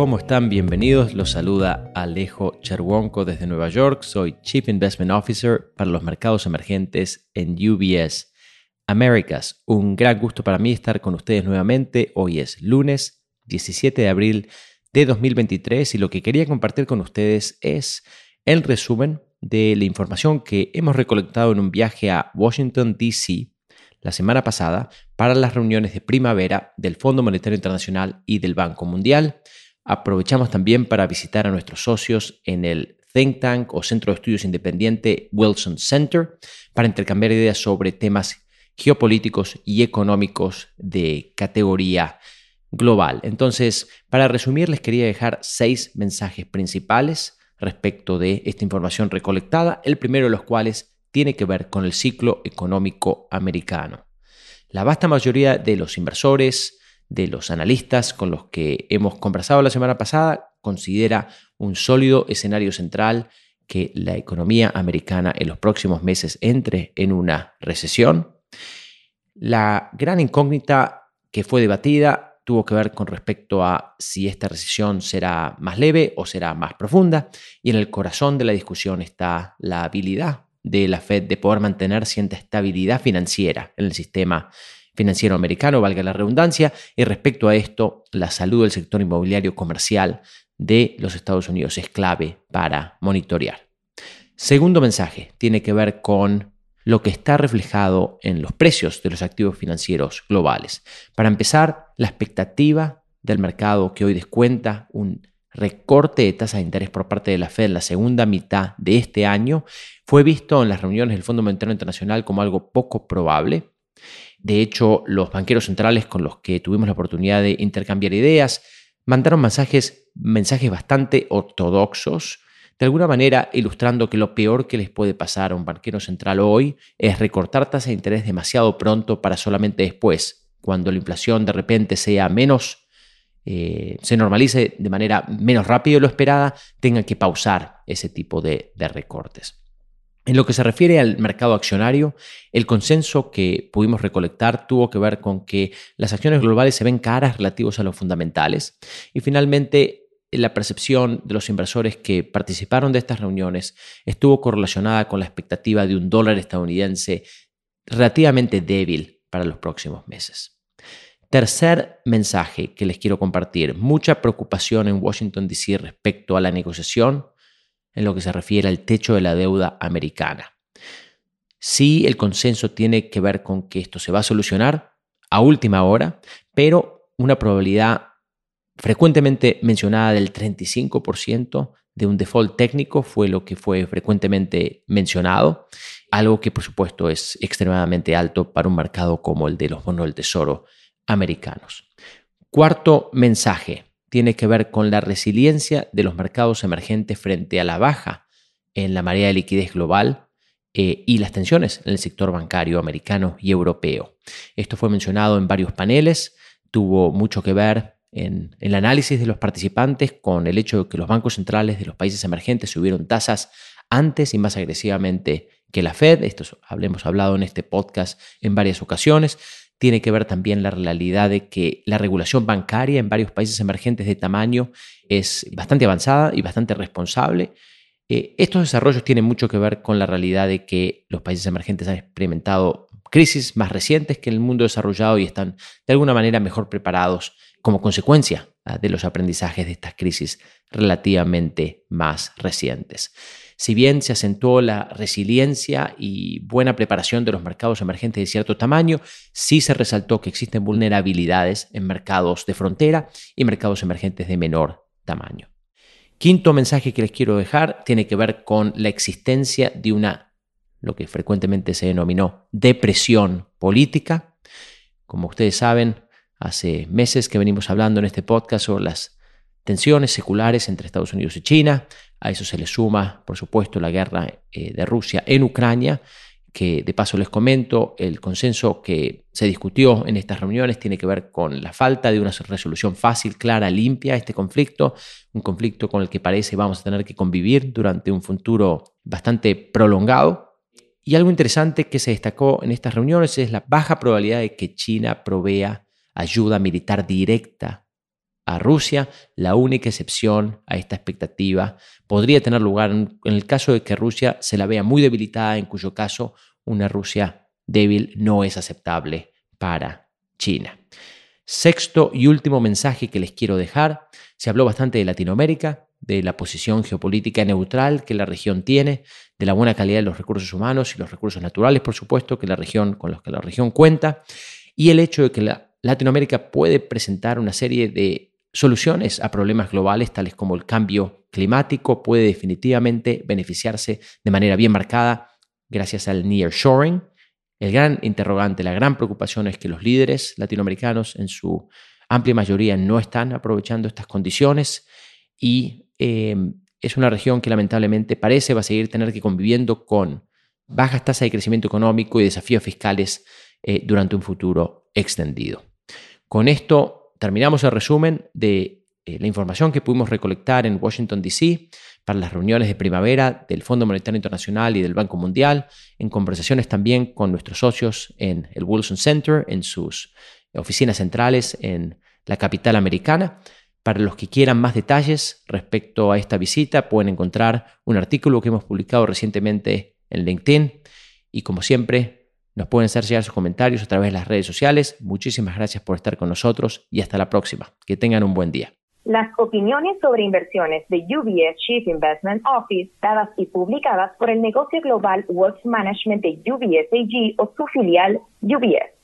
¿Cómo están? Bienvenidos. Los saluda Alejo Cherwonko desde Nueva York. Soy Chief Investment Officer para los mercados emergentes en UBS Americas. Un gran gusto para mí estar con ustedes nuevamente. Hoy es lunes 17 de abril de 2023 y lo que quería compartir con ustedes es el resumen de la información que hemos recolectado en un viaje a Washington, D.C. la semana pasada para las reuniones de primavera del Fondo Monetario Internacional y del Banco Mundial. Aprovechamos también para visitar a nuestros socios en el think tank o centro de estudios independiente Wilson Center para intercambiar ideas sobre temas geopolíticos y económicos de categoría global. Entonces, para resumir, les quería dejar seis mensajes principales respecto de esta información recolectada, el primero de los cuales tiene que ver con el ciclo económico americano. La vasta mayoría de los inversores, de los analistas con los que hemos conversado la semana pasada, considera un sólido escenario central que la economía americana en los próximos meses entre en una recesión. La gran incógnita que fue debatida tuvo que ver con respecto a si esta recesión será más leve o será más profunda. Y en el corazón de la discusión está la habilidad de la Fed de poder mantener cierta estabilidad financiera en el sistema financiero americano, valga la redundancia, y respecto a esto, la salud del sector inmobiliario comercial de los Estados Unidos es clave para monitorear. Segundo mensaje tiene que ver con lo que está reflejado en los precios de los activos financieros globales. Para empezar, la expectativa del mercado que hoy descuenta un recorte de tasa de interés por parte de la Fed en la segunda mitad de este año fue visto en las reuniones del Fondo Monetario Internacional como algo poco probable. De hecho, los banqueros centrales con los que tuvimos la oportunidad de intercambiar ideas mandaron mensajes, mensajes bastante ortodoxos de alguna manera ilustrando que lo peor que les puede pasar a un banquero central hoy es recortar tasa de interés demasiado pronto para solamente después, cuando la inflación de repente sea menos, eh, se normalice de manera menos rápida de lo esperada, tengan que pausar ese tipo de, de recortes. En lo que se refiere al mercado accionario, el consenso que pudimos recolectar tuvo que ver con que las acciones globales se ven caras relativos a los fundamentales y finalmente la percepción de los inversores que participaron de estas reuniones estuvo correlacionada con la expectativa de un dólar estadounidense relativamente débil para los próximos meses. Tercer mensaje que les quiero compartir, mucha preocupación en Washington, D.C. respecto a la negociación en lo que se refiere al techo de la deuda americana. Sí, el consenso tiene que ver con que esto se va a solucionar a última hora, pero una probabilidad frecuentemente mencionada del 35% de un default técnico fue lo que fue frecuentemente mencionado, algo que por supuesto es extremadamente alto para un mercado como el de los bonos del tesoro americanos. Cuarto mensaje tiene que ver con la resiliencia de los mercados emergentes frente a la baja en la marea de liquidez global eh, y las tensiones en el sector bancario americano y europeo. Esto fue mencionado en varios paneles, tuvo mucho que ver en, el análisis de los participantes con el hecho de que los bancos centrales de los países emergentes subieron tasas antes y más agresivamente que la Fed. Esto hemos hablado en este podcast en varias ocasiones. Tiene que ver también la realidad de que la regulación bancaria en varios países emergentes de tamaño es bastante avanzada y bastante responsable. Eh, estos desarrollos tienen mucho que ver con la realidad de que los países emergentes han experimentado crisis más recientes que en el mundo desarrollado y están de alguna manera mejor preparados como consecuencia ah, de los aprendizajes de estas crisis relativamente más recientes. Si bien se acentuó la resiliencia y buena preparación de los mercados emergentes de cierto tamaño, sí se resaltó que existen vulnerabilidades en mercados de frontera y mercados emergentes de menor tamaño. Quinto mensaje que les quiero dejar tiene que ver con la existencia de una, lo que frecuentemente se denominó depresión política. Como ustedes saben, Hace meses que venimos hablando en este podcast sobre las tensiones seculares entre Estados Unidos y China. A eso se le suma, por supuesto, la guerra eh, de Rusia en Ucrania, que de paso les comento, el consenso que se discutió en estas reuniones tiene que ver con la falta de una resolución fácil, clara, limpia a este conflicto, un conflicto con el que parece vamos a tener que convivir durante un futuro bastante prolongado. Y algo interesante que se destacó en estas reuniones es la baja probabilidad de que China provea ayuda militar directa a Rusia. La única excepción a esta expectativa podría tener lugar en el caso de que Rusia se la vea muy debilitada, en cuyo caso una Rusia débil no es aceptable para China. Sexto y último mensaje que les quiero dejar. Se habló bastante de Latinoamérica, de la posición geopolítica neutral que la región tiene, de la buena calidad de los recursos humanos y los recursos naturales, por supuesto, que la región, con los que la región cuenta, y el hecho de que la Latinoamérica puede presentar una serie de soluciones a problemas globales tales como el cambio climático, puede definitivamente beneficiarse de manera bien marcada gracias al nearshoring, el gran interrogante, la gran preocupación es que los líderes latinoamericanos en su amplia mayoría no están aprovechando estas condiciones y em, es una región que lamentablemente parece va a seguir tener que conviviendo con bajas tasas de crecimiento económico y desafíos fiscales eh, durante un futuro extendido. Con esto terminamos el resumen de eh, la información que pudimos recolectar en Washington, D.C para las reuniones de primavera del Fondo Monetario Internacional y del Banco Mundial, en conversaciones también con nuestros socios en el Wilson Center, en sus oficinas centrales en la capital americana. Para los que quieran más detalles respecto a esta visita, pueden encontrar un artículo que hemos publicado recientemente en LinkedIn. Y como siempre, nos pueden hacer llegar sus comentarios a través de las redes sociales. Muchísimas gracias por estar con nosotros y hasta la próxima. Que tengan un buen día. Las opiniones sobre inversiones de UBS Chief Investment Office, dadas y publicadas por el negocio global Wealth Management de UBS AG o su filial UBS.